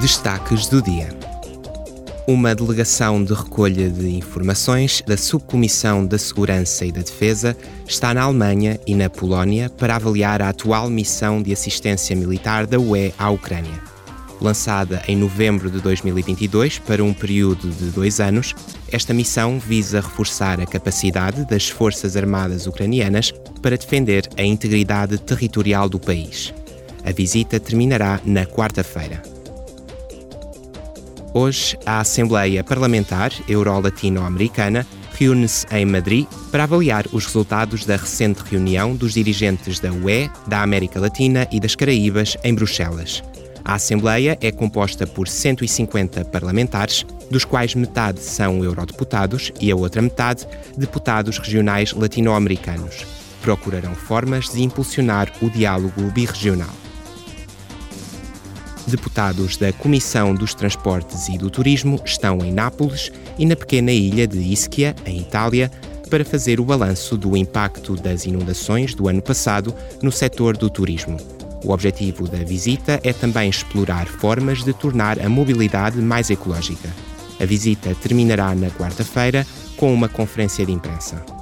Destaques do dia. Uma delegação de recolha de informações da Subcomissão da Segurança e da Defesa está na Alemanha e na Polónia para avaliar a atual missão de assistência militar da UE à Ucrânia. Lançada em novembro de 2022 para um período de dois anos, esta missão visa reforçar a capacidade das Forças Armadas ucranianas para defender a integridade territorial do país. A visita terminará na quarta-feira. Hoje, a Assembleia Parlamentar Euro-Latino-Americana reúne-se em Madrid para avaliar os resultados da recente reunião dos dirigentes da UE, da América Latina e das Caraíbas em Bruxelas. A Assembleia é composta por 150 parlamentares, dos quais metade são eurodeputados e a outra metade deputados regionais latino-americanos. Procurarão formas de impulsionar o diálogo birregional. Deputados da Comissão dos Transportes e do Turismo estão em Nápoles e na pequena ilha de Ischia, em Itália, para fazer o balanço do impacto das inundações do ano passado no setor do turismo. O objetivo da visita é também explorar formas de tornar a mobilidade mais ecológica. A visita terminará na quarta-feira com uma conferência de imprensa.